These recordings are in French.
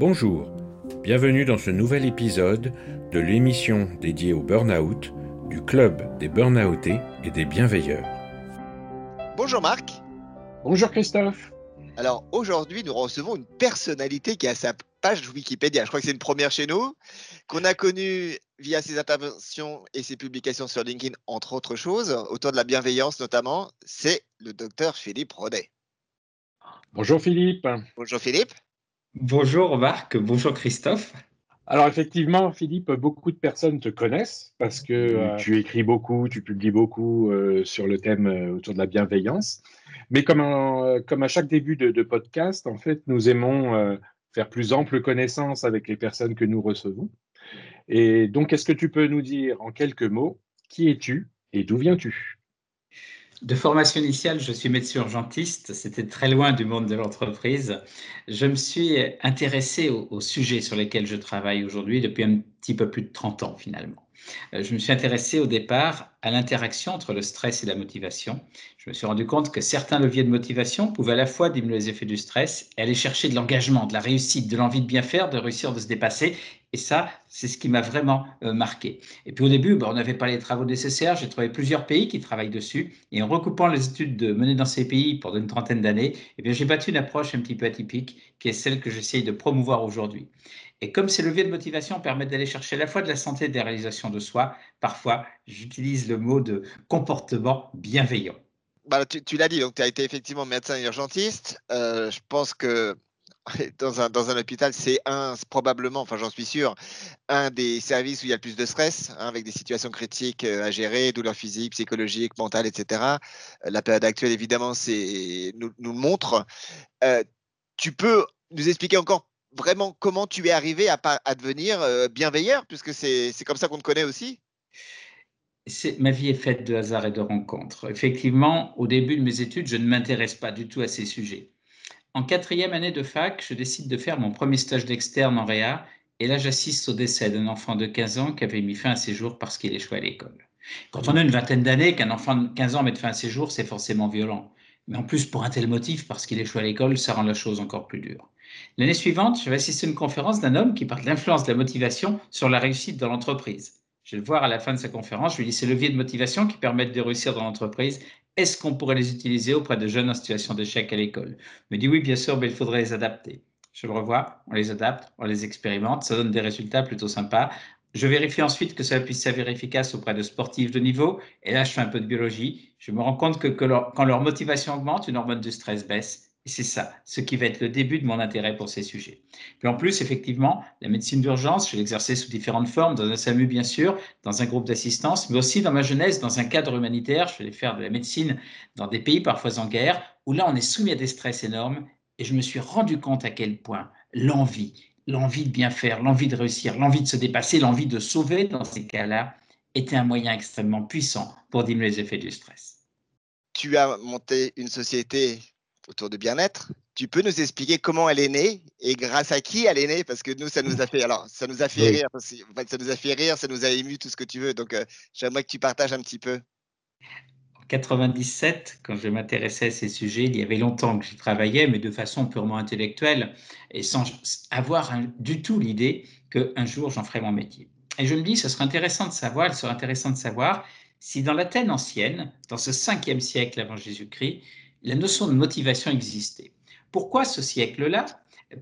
Bonjour, bienvenue dans ce nouvel épisode de l'émission dédiée au burn-out du Club des Burnoutés et des Bienveilleurs. Bonjour Marc. Bonjour Christophe. Alors aujourd'hui, nous recevons une personnalité qui a sa page Wikipédia. Je crois que c'est une première chez nous, qu'on a connue via ses interventions et ses publications sur LinkedIn, entre autres choses, autour de la bienveillance notamment. C'est le docteur Philippe Rodet. Bonjour Philippe. Bonjour Philippe. Bonjour Marc, bonjour Christophe. Alors effectivement, Philippe, beaucoup de personnes te connaissent parce que euh, tu écris beaucoup, tu publies beaucoup euh, sur le thème euh, autour de la bienveillance. Mais comme, comme à chaque début de, podcast, en fait, nous aimons faire plus ample connaissance avec les personnes que nous recevons. Et donc, est-ce que tu peux nous dire en quelques mots qui es-tu et d'où viens-tu? De formation initiale, je suis médecin urgentiste. C'était très loin du monde de l'entreprise. Je me suis intéressé aux, sujets sur lesquels je travaille aujourd'hui depuis un petit peu plus de 30 ans finalement. Euh, je me suis intéressé au départ à l'interaction entre le stress et la motivation. Je me suis rendu compte que certains leviers de motivation pouvaient à la fois diminuer les effets du stress et aller chercher de l'engagement, de la réussite, de l'envie de bien faire, de réussir, de se dépasser. Et ça, c'est ce qui m'a vraiment euh, marqué. Et puis au début, bah, on n'avait pas les travaux nécessaires. J'ai trouvé plusieurs pays qui travaillent dessus. Et en recoupant les études de menées dans ces pays pendant une trentaine d'années, eh j'ai battu une approche un petit peu atypique, qui est celle que j'essaye de promouvoir aujourd'hui. Et comme ces leviers de motivation permettent d'aller chercher à la fois de la santé et des réalisations de soi, parfois j'utilise le mot de comportement bienveillant. Bah, tu, l'as dit, donc tu as été effectivement médecin urgentiste. Euh, je pense que dans un, dans un hôpital, c'est un, probablement, enfin j'en suis sûr, un des services où il y a le plus de stress, hein, avec des situations critiques euh, à gérer, douleurs physiques, psychologiques, mentales, etc. Euh, la période actuelle, évidemment, nous, nous montre. tu peux nous expliquer encore vraiment comment tu es arrivé à, devenir bienveilleur, puisque c'est comme ça qu'on te connaît aussi? Ma vie est faite de hasard et de rencontres. Effectivement, au début de mes études, je ne m'intéresse pas du tout à ces sujets. En quatrième année de fac, je décide de faire mon premier stage d'externe en Réa, et là j'assiste au décès d'un enfant de 15 ans qui avait mis fin à ses jours parce qu'il échouait à l'école. Quand on a une vingtaine d'années, qu'un enfant de 15 ans mette fin à ses jours, c'est forcément violent. Mais en plus, pour un tel motif, parce qu'il échoue à l'école, ça rend la chose encore plus dure. L'année suivante, je vais assister à une conférence d'un homme qui parle de l'influence de la motivation sur la réussite dans l'entreprise. Je vais le voir à la fin de sa conférence. Je lui dis ces leviers de motivation qui permettent de réussir dans l'entreprise. Est-ce qu'on pourrait les utiliser auprès de jeunes en situation d'échec à l'école? Il me dit oui, bien sûr, mais il faudrait les adapter. Je le revois, on les adapte, on les expérimente, ça donne des résultats plutôt sympas. Je vérifie ensuite que ça puisse s'avérer efficace auprès de sportifs de niveau. Et là, je fais un peu de biologie. Je me rends compte que, quand leur motivation augmente, une hormone du stress baisse c'est ça, ce qui va être le début de mon intérêt pour ces sujets. Puis en plus, effectivement, la médecine d'urgence, je l'ai exercée sous différentes formes, dans un SAMU bien sûr, dans un groupe d'assistance, mais aussi dans ma jeunesse, dans un cadre humanitaire. Je vais faire de la médecine dans des pays parfois en guerre, où là, on est soumis à des stress énormes. Et je me suis rendu compte à quel point l'envie, l'envie de bien faire, l'envie de réussir, l'envie de se dépasser, l'envie de sauver dans ces cas-là, était un moyen extrêmement puissant pour diminuer les effets du stress. Tu as monté une société autour de bien-être. Tu peux nous expliquer comment elle est née et grâce à qui elle est née? Parce que nous, ça nous a fait, alors, ça nous a fait rire. ça nous a fait rire, ça nous a ému, tout ce que tu veux. Donc, euh, j'aimerais que tu partages un petit peu. En 97, quand je m'intéressais à ces sujets, il y avait longtemps que j'y travaillais, mais de façon purement intellectuelle et sans avoir du tout l'idée qu'un jour j'en ferais mon métier. Et je me dis, ce serait intéressant de savoir, il serait intéressant de savoir si dans l'Athènes ancienne, dans ce 5e siècle avant Jésus-Christ, la notion de motivation existait. Pourquoi ce siècle-là?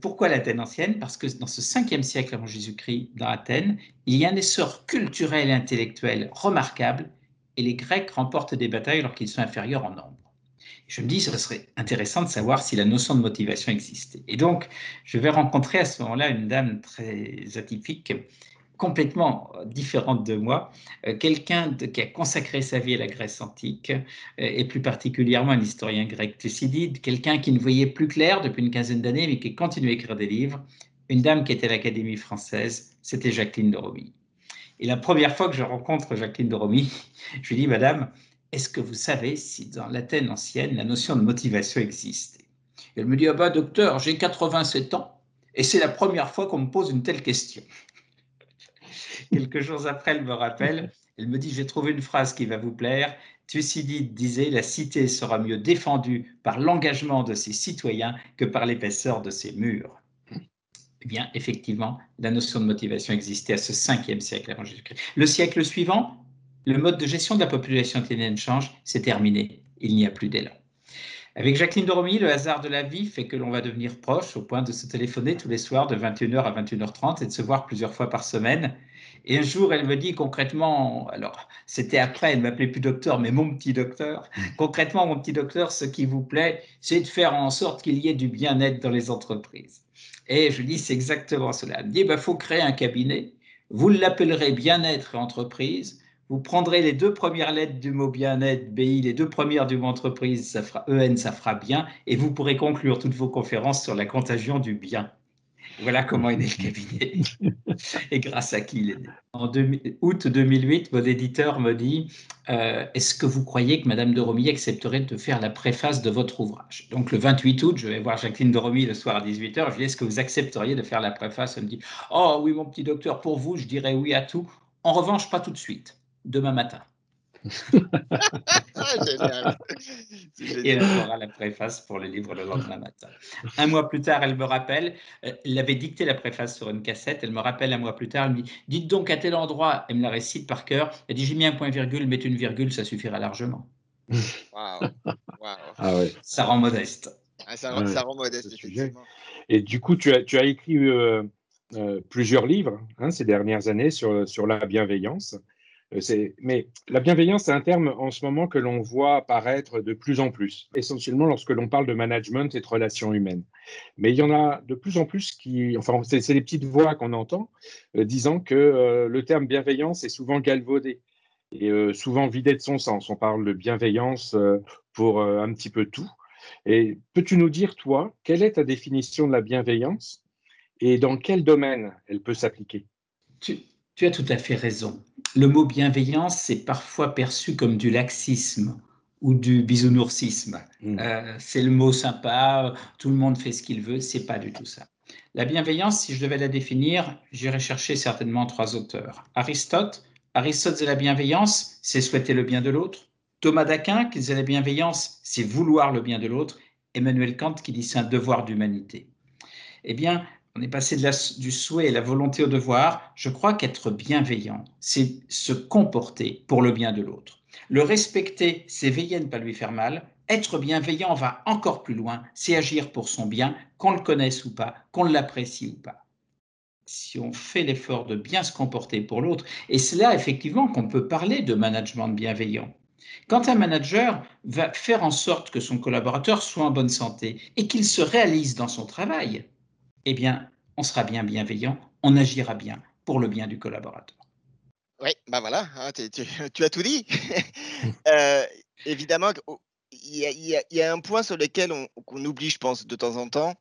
Pourquoi l'Athènes ancienne? Parce que dans ce 5e siècle avant Jésus-Christ, dans Athènes, il y a un essor culturel et intellectuel remarquable et les Grecs remportent des batailles alors qu'ils sont inférieurs en nombre. Je me dis, ce serait intéressant de savoir si la notion de motivation existait. Et donc, je vais rencontrer à ce moment-là une dame très atypique complètement euh, différente de moi, euh, quelqu'un qui a consacré sa vie à la Grèce antique, euh, et plus particulièrement un historien grec Thucydide, quelqu'un qui ne voyait plus clair depuis une quinzaine d'années, mais qui continue à écrire des livres, une dame qui était à l'Académie française, c'était Jacqueline de Romy. Et la première fois que je rencontre Jacqueline de Romy, je lui dis, Madame, est-ce que vous savez si dans l'Athènes ancienne, la notion de motivation existait? Elle me dit, ah bah docteur, j'ai 87 ans, et c'est la première fois qu'on me pose une telle question. Quelques jours après, elle me rappelle, elle me dit, j'ai trouvé une phrase qui va vous plaire. Thucydide disait La cité sera mieux défendue par l'engagement de ses citoyens que par l'épaisseur de ses murs. Eh bien, effectivement, la notion de motivation existait à ce 5e siècle avant Jésus-Christ. Le siècle suivant, le mode de gestion de la population athénienne change, c'est terminé. Il n'y a plus d'élan. Avec Jacqueline Doromy, le hasard de la vie fait que l'on va devenir proche au point de se téléphoner tous les soirs de 21h à 21h30 et de se voir plusieurs fois par semaine. Et un jour, elle me dit concrètement, alors c'était après, elle m'appelait plus docteur, mais mon petit docteur, mmh. concrètement, mon petit docteur, ce qui vous plaît, c'est de faire en sorte qu'il y ait du bien-être dans les entreprises. Et je dis, c'est exactement cela. Elle me dit, il bah, faut créer un cabinet, vous l'appellerez bien-être et entreprise, vous prendrez les deux premières lettres du mot bien-être, BI, les deux premières du mot entreprise, ça fera EN, ça fera bien, et vous pourrez conclure toutes vos conférences sur la contagion du bien. Voilà comment est né le cabinet et grâce à qui il est né. En août 2008, mon éditeur me dit euh, Est-ce que vous croyez que Madame de Romilly accepterait de faire la préface de votre ouvrage? Donc le 28 août, je vais voir Jacqueline de Romilly le soir à 18h. Je lui dis Est-ce que vous accepteriez de faire la préface? Elle me dit Oh oui, mon petit docteur, pour vous, je dirais oui à tout. En revanche, pas tout de suite demain matin. Génial. Et elle aura la préface pour le livre le lendemain matin. Un mois plus tard, elle me rappelle, euh, elle avait dicté la préface sur une cassette, elle me rappelle un mois plus tard, elle me dit Dites donc à tel endroit, elle me la récite par cœur, elle dit J'ai mis un point-virgule, mettez une virgule, ça suffira largement. Wow. Ah ouais. Ça rend modeste. Ah, ça, rend modeste, effectivement. Et du coup, tu as, tu as écrit euh, euh, plusieurs livres hein, ces dernières années sur, sur la bienveillance. Euh, mais la bienveillance, c'est un terme en ce moment que l'on voit apparaître de plus en plus, essentiellement lorsque l'on parle de management et de relations humaines. Mais il y en a de plus en plus qui, enfin, c'est les petites voix qu'on entend euh, disant que euh, le terme bienveillance est souvent galvaudé et souvent vidé de son sens. On parle de bienveillance pour un petit peu tout. Et peux-tu nous dire, toi, quelle est ta définition de la bienveillance et dans quel domaine elle peut s'appliquer? Tu as tout à fait raison le mot bienveillance est parfois perçu comme du laxisme ou du bisounoursisme. Mm. Euh, c'est le mot sympa, tout le monde fait ce qu'il veut, c'est pas du tout ça. La bienveillance, si je devais la définir, j'irais chercher certainement trois auteurs. Aristote, Aristote disait la bienveillance, c'est souhaiter le bien de l'autre. Thomas d'Aquin qui disait la bienveillance, c'est vouloir le bien de l'autre. Emmanuel Kant qui dit c'est un devoir d'humanité. Eh bien, on est passé du souhait et la volonté au devoir. Je crois qu'être bienveillant, c'est se comporter pour le bien de l'autre. Le respecter, c'est veiller à ne pas lui faire mal. Être bienveillant va encore plus loin, c'est agir pour son bien, qu'on le connaisse ou pas, qu'on l'apprécie ou pas. Si on fait l'effort de bien se comporter pour l'autre, et c'est là effectivement qu'on peut parler de management bienveillant. Quand un manager va faire en sorte que son collaborateur soit en bonne santé et qu'il se réalise dans son travail, eh bien, on sera bien bienveillant, on agira bien pour le bien du collaborateur. Oui, ben voilà, hein, tu, as tout dit. Euh, évidemment, il y, a un point sur lequel on, oublie, je pense, de temps en temps.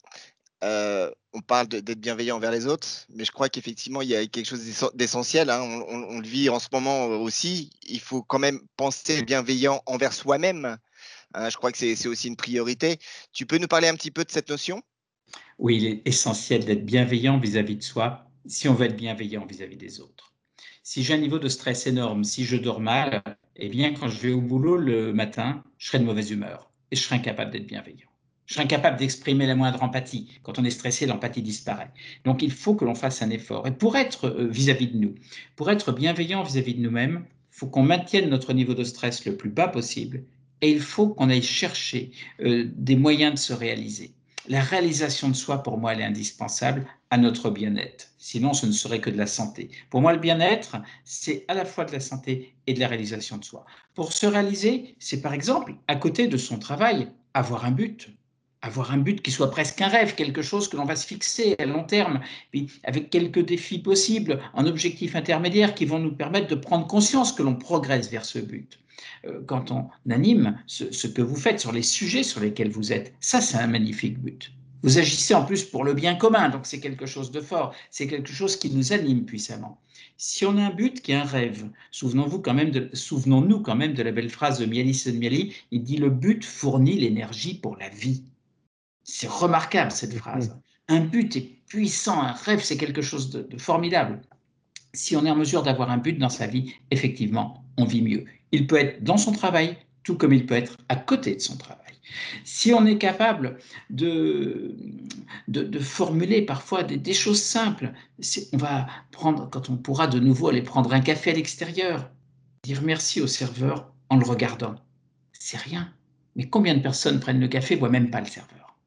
Euh, on parle d'être bienveillant envers les autres, mais je crois qu'effectivement, il y a quelque chose d'essentiel. Hein. on, le vit en ce moment aussi. Il faut quand même penser bienveillant envers soi-même. Hein. je crois que c'est aussi une priorité. Tu peux nous parler un petit peu de cette notion? Oui, il est essentiel d'être bienveillant vis-à-vis de soi si on veut être bienveillant vis-à-vis des autres. Si j'ai un niveau de stress énorme, si je dors mal, eh bien, quand je vais au boulot le matin, je serai de mauvaise humeur et je serai incapable d'être bienveillant. Je serai incapable d'exprimer la moindre empathie. Quand on est stressé, l'empathie disparaît. Donc, il faut que l'on fasse un effort. Et pour être euh, vis-à-vis de nous, pour être bienveillant vis-à-vis de nous-mêmes, il faut qu'on maintienne notre niveau de stress le plus bas possible et il faut qu'on aille chercher euh, des moyens de se réaliser la réalisation de soi, pour moi, elle est indispensable à notre bien-être. Sinon, ce ne serait que de la santé. Pour moi, le bien-être, c'est à la fois de la santé et de la réalisation de soi. Pour se réaliser, c'est par exemple, à côté de son travail, avoir un but. Avoir un but qui soit presque un rêve, quelque chose que l'on va se fixer à long terme, avec quelques défis possibles, un objectif intermédiaire qui vont nous permettre de prendre conscience que l'on progresse vers ce but. Euh, quand on anime ce, que vous faites sur les sujets sur lesquels vous êtes. Ça, c'est un magnifique but. Vous agissez en plus pour le bien commun, donc c'est quelque chose de fort, c'est quelque chose qui nous anime puissamment. Si on a un but qui est un rêve, souvenons-vous quand même de, souvenons-nous quand même de la belle phrase de Mialis Miali, il dit le but fournit l'énergie pour la vie. C'est remarquable cette phrase. Un but est puissant, un rêve, c'est quelque chose de formidable. Si on est en mesure d'avoir un but dans sa vie, effectivement, on vit mieux. Il peut être dans son travail, tout comme il peut être à côté de son travail. Si on est capable de, formuler parfois des, choses simples, on va prendre, quand on pourra de nouveau aller prendre un café à l'extérieur, dire merci au serveur en le regardant. C'est rien. Mais combien de personnes prennent le café, voient même pas le serveur?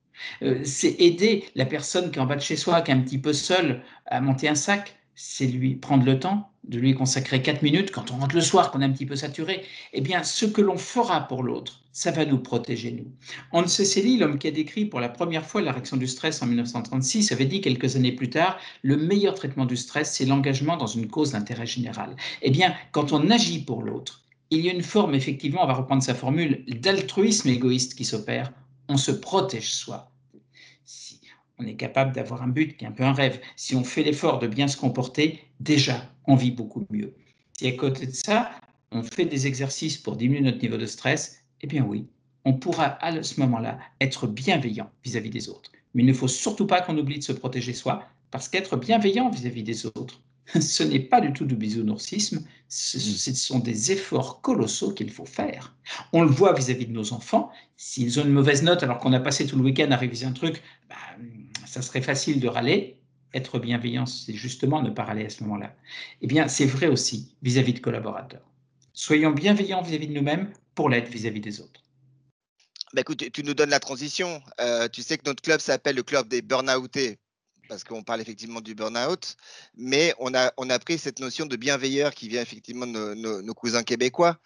Euh, C'est aider la personne qui est en bas de chez soi, qui est un petit peu seule, à monter un sac c'est lui prendre le temps de lui consacrer quatre minutes quand on rentre le soir, qu'on est un petit peu saturé. Eh bien, ce que l'on fera pour l'autre, ça va nous protéger, nous. Hans Selye, l'homme qui a décrit pour la première fois la réaction du stress en 1936, avait dit quelques années plus tard, le meilleur traitement du stress, c'est l'engagement dans une cause d'intérêt général. Eh bien, quand on agit pour l'autre, il y a une forme, effectivement, on va reprendre sa formule, d'altruisme égoïste qui s'opère. On se protège soi on est capable d'avoir un but qui est un peu un rêve. Si on fait l'effort de bien se comporter, déjà, on vit beaucoup mieux. Si à côté de ça, on fait des exercices pour diminuer notre niveau de stress, eh bien oui, on pourra à ce moment-là être bienveillant vis-à-vis des autres. Mais il ne faut surtout pas qu'on oublie de se protéger soi, parce qu'être bienveillant vis-à-vis des autres, ce n'est pas du tout du bisounoursisme, ce, sont des efforts colossaux qu'il faut faire. On le voit vis-à-vis de nos enfants, s'ils ont une mauvaise note alors qu'on a passé tout le week-end à réviser un truc, bah, ça serait facile de râler. Être bienveillant, c'est justement ne pas râler à ce moment-là. Eh bien, c'est vrai aussi vis-à-vis de collaborateurs. Soyons bienveillants vis-à-vis de nous-mêmes pour l'être vis-à-vis des autres. Bah écoute, tu nous donnes la transition. Euh, tu sais que notre club s'appelle le club des burn-outés parce qu'on parle effectivement du burn-out, mais on a, on a pris cette notion de bienveilleur qui vient effectivement de nos, cousins québécois.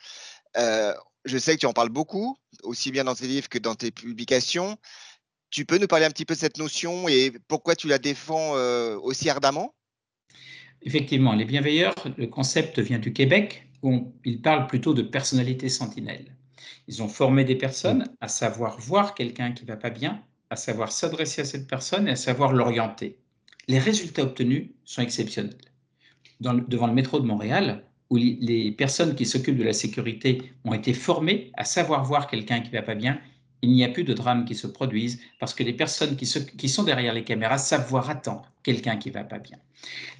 Euh, je sais que tu en parles beaucoup, aussi bien dans tes livres que dans tes publications. Tu peux nous parler un petit peu de cette notion et pourquoi tu la défends euh, aussi ardemment? Effectivement, les bienveilleurs, le concept vient du Québec, où il parle plutôt de personnalité sentinelle. Ils ont formé des personnes à savoir voir quelqu'un qui va pas bien, à savoir s'adresser à cette personne et à savoir l'orienter. Les résultats obtenus sont exceptionnels. devant le métro de Montréal, où les personnes qui s'occupent de la sécurité ont été formées à savoir voir quelqu'un qui va pas bien, il n'y a plus de drames qui se produisent parce que les personnes qui, sont derrière les caméras savent voir à temps quelqu'un qui va pas bien.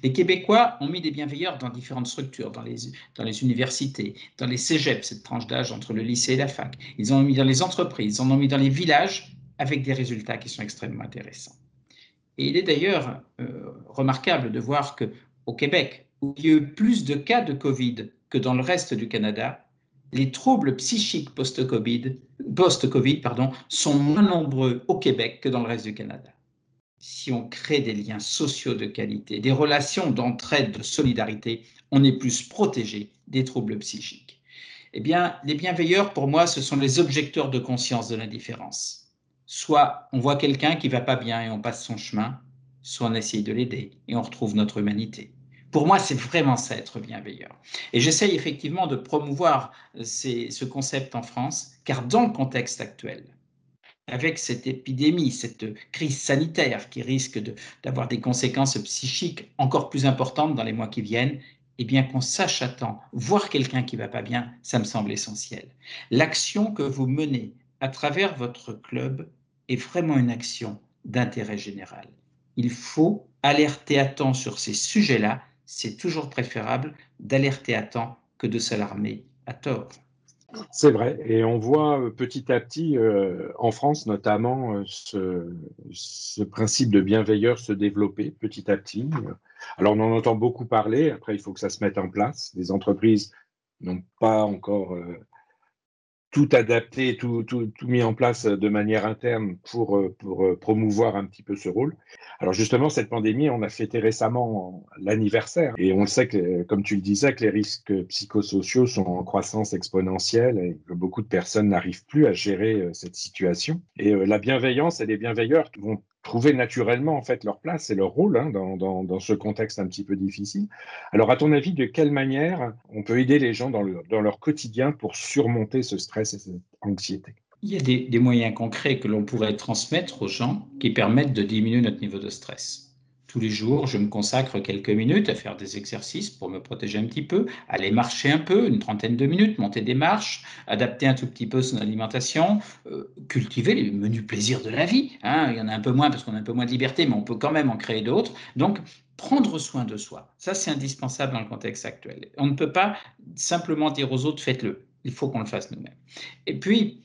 Les Québécois ont mis des bienveilleurs dans différentes structures, dans les, dans les universités, dans les cégeps, cette tranche d'âge entre le lycée et la fac. Ils en ont mis dans les entreprises, ils en ont mis dans les villages avec des résultats qui sont extrêmement intéressants. Et il est d'ailleurs euh, remarquable de voir qu'au Québec, où il y a eu plus de cas de Covid que dans le reste du Canada, les troubles psychiques post-Covid post sont moins nombreux au Québec que dans le reste du Canada. Si on crée des liens sociaux de qualité, des relations d'entraide, de solidarité, on est plus protégé des troubles psychiques. Eh bien, les bienveilleurs, pour moi, ce sont les objecteurs de conscience de l'indifférence. Soit on voit quelqu'un qui va pas bien et on passe son chemin, soit on essaye de l'aider et on retrouve notre humanité. Pour moi, c'est vraiment ça, être bienveillant. Et j'essaye effectivement de promouvoir ce concept en France, car dans le contexte actuel, avec cette épidémie, cette crise sanitaire qui risque d'avoir des conséquences psychiques encore plus importantes dans les mois qui viennent, eh bien qu'on sache à temps, voir quelqu'un qui va pas bien, ça me semble essentiel. L'action que vous menez à travers votre club est vraiment une action d'intérêt général. Il faut alerter à temps sur ces sujets-là c'est toujours préférable d'alerter à temps que de s'alarmer à tort. C'est vrai, et on voit euh, petit à petit, euh, en France notamment, euh, ce, principe de bienveilleur se développer petit à petit. Alors on en entend beaucoup parler, après il faut que ça se mette en place. Les entreprises n'ont pas encore tout adapté, tout, tout, tout, mis en place de manière interne pour, euh, pour euh, promouvoir un petit peu ce rôle. Alors justement, cette pandémie, on a fêté récemment l'anniversaire et on le sait que, comme tu le disais, que les risques psychosociaux sont en croissance exponentielle et que beaucoup de personnes n'arrivent plus à gérer euh, cette situation. Et la bienveillance et les bienveilleurs vont trouver naturellement en fait leur place et leur rôle hein, dans, ce contexte un petit peu difficile. Alors, à ton avis, de quelle manière on peut aider les gens dans, le, dans leur quotidien pour surmonter ce stress et cette anxiété? Il y a des moyens concrets que l'on pourrait transmettre aux gens qui permettent de diminuer notre niveau de stress. Tous les jours, je me consacre quelques minutes à faire des exercices pour me protéger un petit peu, aller marcher un peu, une trentaine de minutes, monter des marches, adapter un tout petit peu son alimentation, euh, cultiver les menus plaisirs de la vie. Hein. Il y en a un peu moins parce qu'on a un peu moins de liberté, mais on peut quand même en créer d'autres. Donc, prendre soin de soi, ça c'est indispensable dans le contexte actuel. On ne peut pas simplement dire aux autres faites-le. Il faut qu'on le fasse nous-mêmes. Et puis,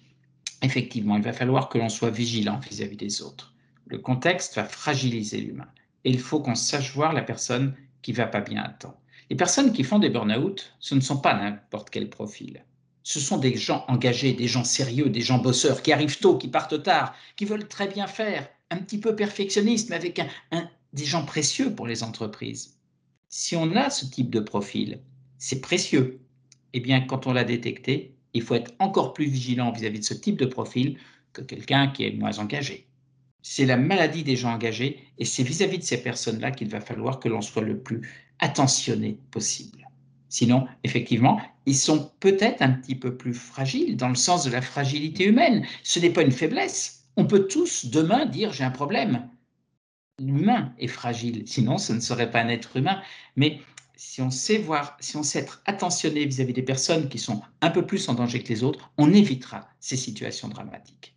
effectivement, il va falloir que l'on soit vigilant vis-à-vis des autres. Le contexte va fragiliser l'humain et il faut qu'on sache voir la personne qui va pas bien à temps. Les personnes qui font des burn-out, ce ne sont pas n'importe quel profil. Ce sont des gens engagés, des gens sérieux, des gens bosseurs qui arrivent tôt, qui partent tard, qui veulent très bien faire, un petit peu perfectionnistes, mais avec des gens précieux pour les entreprises. Si on a ce type de profil, c'est précieux. Eh bien, quand on l'a détecté, il faut être encore plus vigilant vis à -vis de ce type de profil que quelqu'un qui est moins engagé. C'est la maladie des gens engagés et c'est vis-à-vis de ces personnes-là qu'il va falloir que l'on soit le plus attentionné possible. Sinon, effectivement, ils sont peut-être un petit peu plus fragiles dans le sens de la fragilité humaine. Ce n'est pas une faiblesse. On peut tous demain dire j'ai un problème. L'humain est fragile, sinon ce ne serait pas un être humain. Mais si on sait voir, si on sait être attentionné vis-à-vis des personnes qui sont un peu plus en danger que les autres, on évitera ces situations dramatiques.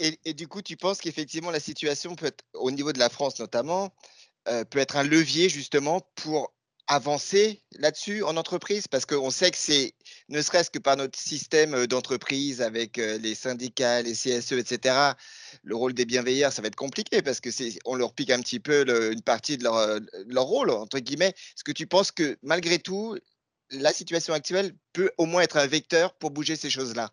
Et, du coup, tu penses qu'effectivement, la situation peut être, au niveau de la France notamment, euh, peut être un levier justement pour avancer là-dessus en entreprise? Parce qu'on sait que c'est, ne serait-ce que par notre système euh, d'entreprise avec euh, les syndicats, les CSE, etc., le rôle des bienveilleurs, ça va être compliqué parce que c'est, on leur pique un petit peu une partie de leur, leur rôle, entre guillemets. Est-ce que tu penses que malgré tout, la situation actuelle peut au moins être un vecteur pour bouger ces choses-là?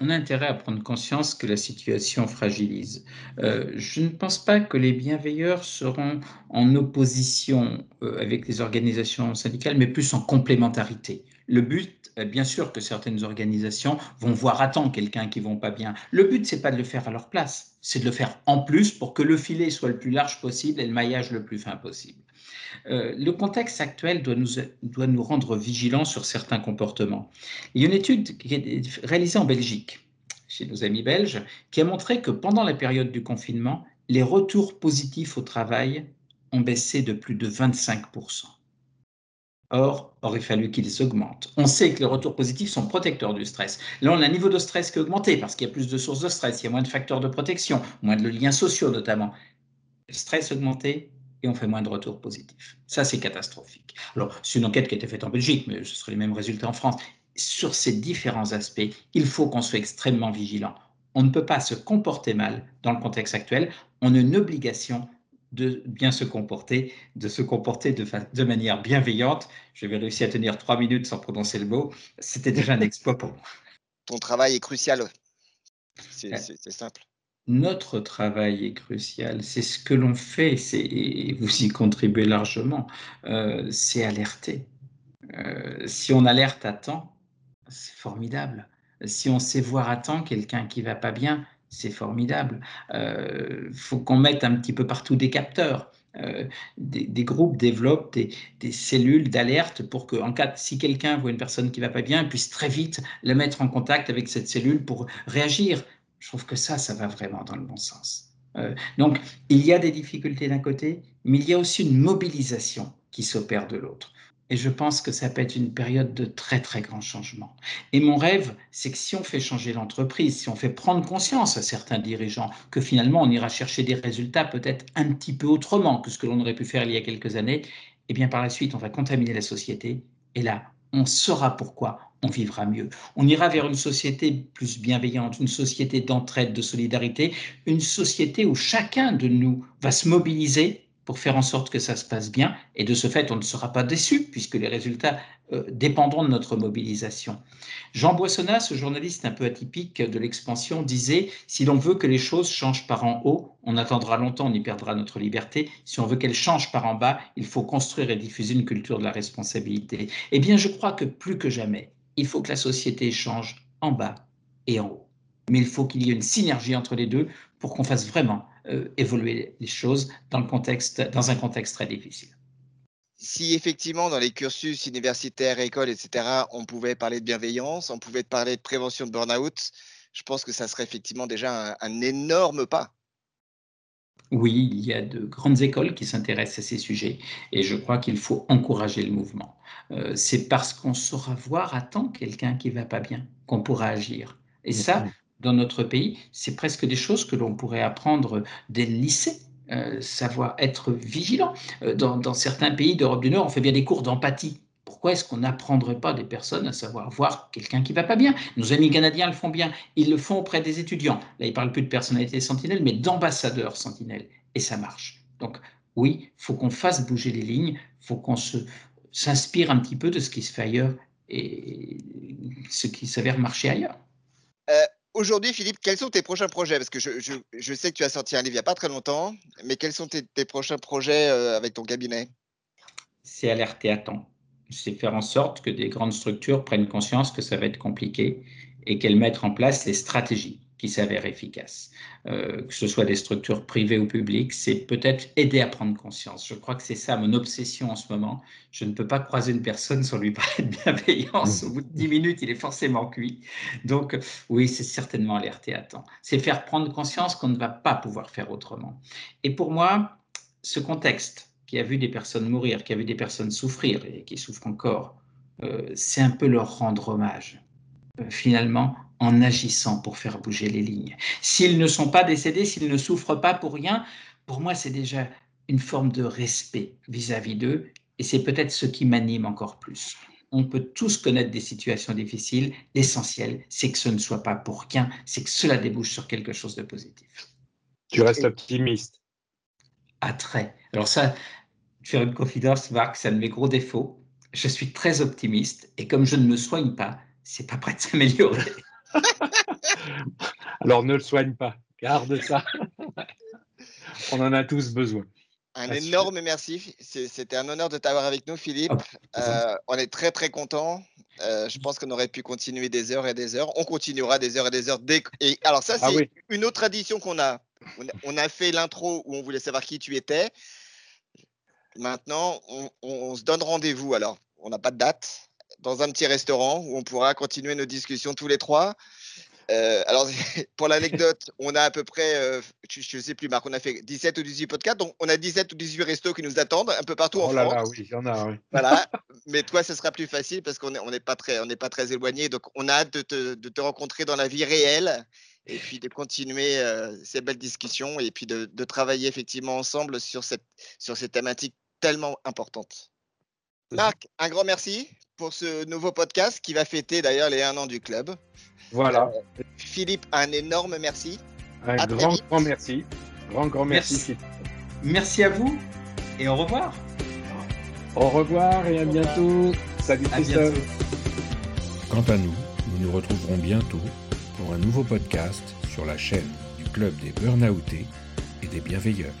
On a intérêt à prendre conscience que la situation fragilise. Euh, je ne pense pas que les bienveilleurs seront en opposition euh, avec les organisations syndicales, mais plus en complémentarité. Le but, bien sûr que certaines organisations vont voir à temps quelqu'un qui ne va pas bien. Le but, c'est pas de le faire à leur place, c'est de le faire en plus pour que le filet soit le plus large possible et le maillage le plus fin possible. Euh, le contexte actuel doit nous, doit nous rendre vigilants sur certains comportements. Il y a une étude qui est réalisée en Belgique, chez nos amis belges, qui a montré que pendant la période du confinement, les retours positifs au travail ont baissé de plus de 25%. Or, aurait fallu qu'ils augmentent. On sait que les retours positifs sont protecteurs du stress. Là, on a un niveau de stress qui a augmenté parce qu'il y a plus de sources de stress, il y a moins de facteurs de protection, moins de liens sociaux notamment. Le stress augmenté, et on fait moins de retours positifs. Ça, c'est catastrophique. Alors, c'est une enquête qui a été faite en Belgique, mais ce serait les mêmes résultats en France. Sur ces différents aspects, il faut qu'on soit extrêmement vigilant. On ne peut pas se comporter mal dans le contexte actuel. On a une obligation de bien se comporter, de se comporter de, de manière bienveillante. J'avais réussi à tenir trois minutes sans prononcer le mot. C'était déjà un exploit pour moi. Ton travail est crucial. C'est simple notre travail est crucial. C'est ce que l'on fait, et vous y contribuez largement, euh, c'est alerter. Euh, si on alerte à temps, c'est formidable. Si on sait voir à temps quelqu'un qui va pas bien, c'est formidable. Il euh, faut qu'on mette un petit peu partout des capteurs. des, groupes développent des, des cellules d'alerte pour que, en cas, si quelqu'un voit une personne qui va pas bien, puisse très vite la mettre en contact avec cette cellule pour réagir. Je trouve que ça, ça va vraiment dans le bon sens. Euh, donc, il y a des difficultés d'un côté, mais il y a aussi une mobilisation qui s'opère de l'autre. Et je pense que ça peut être une période de très, très grands changements. Et mon rêve, c'est que si on fait changer l'entreprise, si on fait prendre conscience à certains dirigeants que finalement on ira chercher des résultats peut-être un petit peu autrement que ce que l'on aurait pu faire il y a quelques années, eh bien par la suite, on va contaminer la société. Et là, on saura pourquoi on vivra mieux. On ira vers une société plus bienveillante, une société d'entraide, de solidarité, une société où chacun de nous va se mobiliser pour faire en sorte que ça se passe bien. Et de ce fait, on ne sera pas déçu puisque les résultats euh, dépendront de notre mobilisation. Jean Boissonnat, ce journaliste un peu atypique de l'expansion, disait Si l'on veut que les choses changent par en haut, on attendra longtemps, on y perdra notre liberté. Si on veut qu'elles changent par en bas, il faut construire et diffuser une culture de la responsabilité. Eh bien, je crois que plus que jamais, il faut que la société change en bas et en haut. Mais il faut qu'il y ait une synergie entre les deux pour qu'on fasse vraiment euh, évoluer les choses dans, le contexte, dans un contexte très difficile. Si effectivement dans les cursus universitaires, écoles, etc., on pouvait parler de bienveillance, on pouvait parler de prévention de burn-out, je pense que ça serait effectivement déjà un, énorme pas. Oui, il y a de grandes écoles qui s'intéressent à ces sujets et je crois qu'il faut encourager le mouvement. Euh, c'est parce qu'on saura voir à temps quelqu'un qui va pas bien qu'on pourra agir. Et ça, dans notre pays, c'est presque des choses que l'on pourrait apprendre dès le lycée. Euh, savoir être vigilant. Euh, dans, dans certains pays d'Europe du Nord, on fait bien des cours d'empathie pourquoi est-ce qu'on n'apprendrait pas des personnes à savoir voir quelqu'un qui va pas bien? Nos amis canadiens le font bien. Ils le font auprès des étudiants. Là, ils parlent plus de personnalité sentinelle, mais d'ambassadeurs sentinelles. Et ça marche. Donc, oui, il faut qu'on fasse bouger les lignes. Il faut qu'on s'inspire un petit peu de ce qui se fait ailleurs et ce qui s'avère marcher ailleurs. Euh, aujourd'hui, Philippe, quels sont tes prochains projets? Parce que je, sais que tu as sorti un livre il n'y a pas très longtemps, mais quels sont tes, prochains projets euh, avec ton cabinet? C'est alerter à temps c'est faire en sorte que des grandes structures prennent conscience que ça va être compliqué et qu'elles mettent en place les stratégies qui s'avèrent efficaces. Euh, que ce soit des structures privées ou publiques, c'est peut-être aider à prendre conscience. Je crois que c'est ça mon obsession en ce moment. Je ne peux pas croiser une personne sans lui parler de bienveillance. Au bout de dix minutes, il est forcément cuit. Donc oui, c'est certainement alerter à temps. C'est faire prendre conscience qu'on ne va pas pouvoir faire autrement. Et pour moi, ce contexte qui a vu des personnes mourir, qui a vu des personnes souffrir et qui souffrent encore, euh, c'est un peu leur rendre hommage, euh, finalement, en agissant pour faire bouger les lignes. S'ils ne sont pas décédés, s'ils ne souffrent pas pour rien, pour moi, c'est déjà une forme de respect vis-à-vis d'eux, et c'est peut-être ce qui m'anime encore plus. On peut tous connaître des situations difficiles. L'essentiel, c'est que ce ne soit pas pour rien, c'est que cela débouche sur quelque chose de positif. Tu restes optimiste. À très. Alors ça, faire une confidence, Marc, c'est un de mes gros défauts. Je suis très optimiste et comme je ne me soigne pas, c'est pas prêt de s'améliorer. Alors ne le soigne pas, garde ça. On en a tous besoin. Un énorme merci. C'était un honneur de t'avoir avec nous, Philippe. Ah, euh, on est très très content. Euh, je pense qu'on aurait pu continuer des heures et des heures. On continuera des heures et des heures. Dès... Et alors ça, ah c'est une autre tradition qu'on a. On a fait l'intro où on voulait savoir qui tu étais. Maintenant, on, se donne rendez-vous. Alors, on n'a pas de date dans un petit restaurant où on pourra continuer nos discussions tous les trois. Euh, alors, pour l'anecdote, on a à peu près, euh, je ne sais plus, Marc, on a fait 17 ou 18 podcasts, donc on a 17 ou 18 restos qui nous attendent un peu partout en oh là France. Là, oui, il y en a, oui. Voilà, mais toi, ce sera plus facile parce qu'on n'est on pas, très, on pas très éloigné, donc on a hâte de te, de te, rencontrer dans la vie réelle et puis de continuer euh, ces belles discussions et puis de, de, travailler effectivement ensemble sur cette, sur ces thématiques tellement importantes. Marc, un grand merci pour ce nouveau podcast qui va fêter d'ailleurs les un an du club. Voilà. Euh, Philippe, un énorme merci. Un grand, grand merci. Grand, grand merci. Merci. merci à vous et au revoir. Au revoir et à bientôt. Salut Christophe. Quant à nous, nous nous retrouverons bientôt pour un nouveau podcast sur la chaîne du Club des Burnoutés et des Bienveilleurs.